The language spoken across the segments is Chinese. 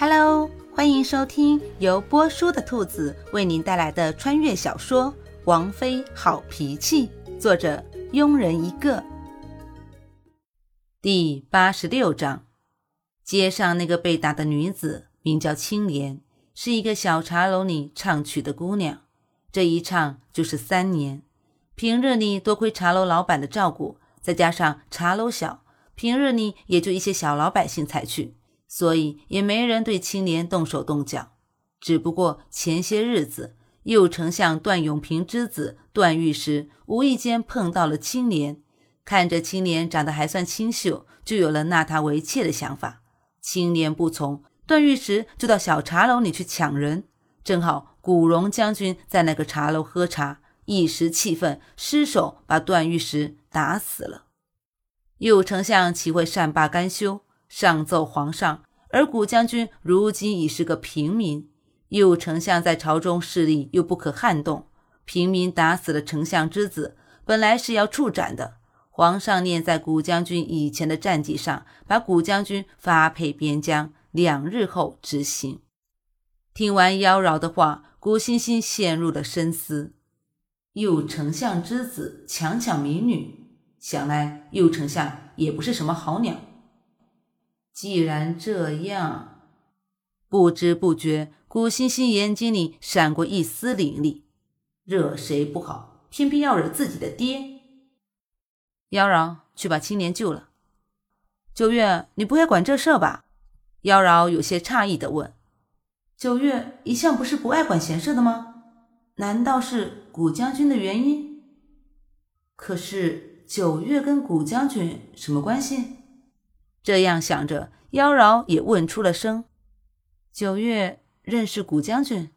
Hello，欢迎收听由波叔的兔子为您带来的穿越小说《王妃好脾气》，作者庸人一个。第八十六章，街上那个被打的女子名叫青莲，是一个小茶楼里唱曲的姑娘，这一唱就是三年。平日里多亏茶楼老板的照顾，再加上茶楼小，平日里也就一些小老百姓才去。所以也没人对青莲动手动脚，只不过前些日子右丞相段永平之子段誉时无意间碰到了青莲，看着青莲长得还算清秀，就有了纳她为妾的想法。青莲不从，段誉时就到小茶楼里去抢人，正好古荣将军在那个茶楼喝茶，一时气愤失手把段誉时打死了。右丞相岂会善罢甘休？上奏皇上，而古将军如今已是个平民，右丞相在朝中势力又不可撼动，平民打死了丞相之子，本来是要处斩的。皇上念在古将军以前的战绩上，把古将军发配边疆，两日后执行。听完妖娆的话，古欣欣陷入了深思。右丞相之子强抢民女，想来右丞相也不是什么好鸟。既然这样，不知不觉，古欣欣眼睛里闪过一丝凌厉。惹谁不好，偏偏要惹自己的爹。妖娆，去把青莲救了。九月，你不会管这事吧？妖娆有些诧异的问。九月一向不是不爱管闲事的吗？难道是古将军的原因？可是九月跟古将军什么关系？这样想着，妖娆也问出了声：“九月认识古将军？”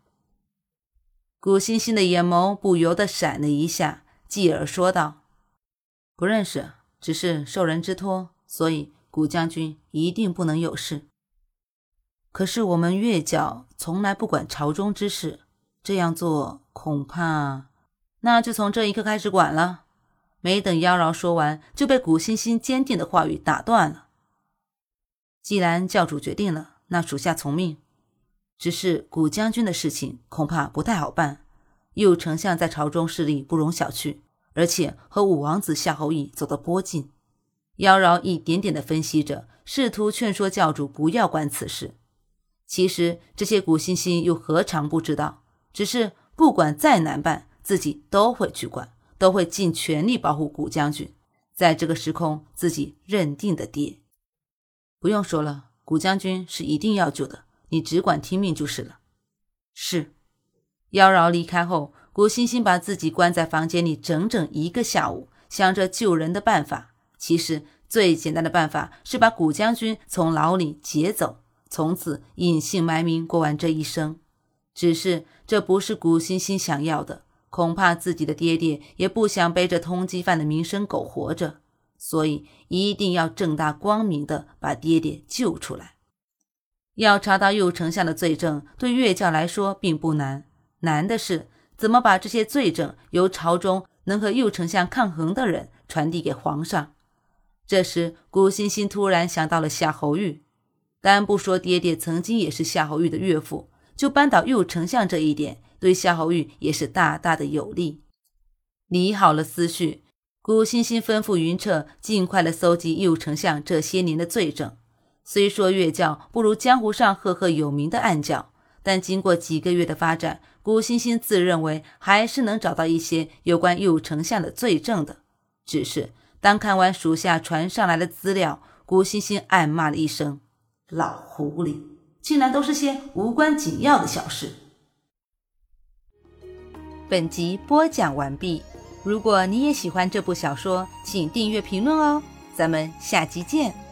古欣欣的眼眸不由得闪了一下，继而说道：“不认识，只是受人之托，所以古将军一定不能有事。可是我们月角从来不管朝中之事，这样做恐怕……那就从这一刻开始管了。”没等妖娆说完，就被古欣欣坚定的话语打断了。既然教主决定了，那属下从命。只是古将军的事情恐怕不太好办。右丞相在朝中势力不容小觑，而且和五王子夏侯义走得颇近。妖娆一点点的分析着，试图劝说教主不要管此事。其实这些古欣欣又何尝不知道？只是不管再难办，自己都会去管，都会尽全力保护古将军，在这个时空自己认定的爹。不用说了，古将军是一定要救的，你只管听命就是了。是。妖娆离开后，古欣欣把自己关在房间里整整一个下午，想着救人的办法。其实最简单的办法是把古将军从牢里劫走，从此隐姓埋名过完这一生。只是这不是古欣欣想要的，恐怕自己的爹爹也不想背着通缉犯的名声苟活着。所以一定要正大光明的把爹爹救出来。要查到右丞相的罪证，对岳教来说并不难，难的是怎么把这些罪证由朝中能和右丞相抗衡的人传递给皇上。这时，古欣欣突然想到了夏侯玉，但不说爹爹曾经也是夏侯玉的岳父，就扳倒右丞相这一点，对夏侯玉也是大大的有利。理好了思绪。古欣欣吩咐云彻尽快的搜集右丞相这些年的罪证。虽说月教不如江湖上赫赫有名的暗教，但经过几个月的发展，古欣欣自认为还是能找到一些有关右丞相的罪证的。只是当看完属下传上来的资料，古欣欣暗骂了一声：“老狐狸，竟然都是些无关紧要的小事。”本集播讲完毕。如果你也喜欢这部小说，请订阅、评论哦！咱们下集见。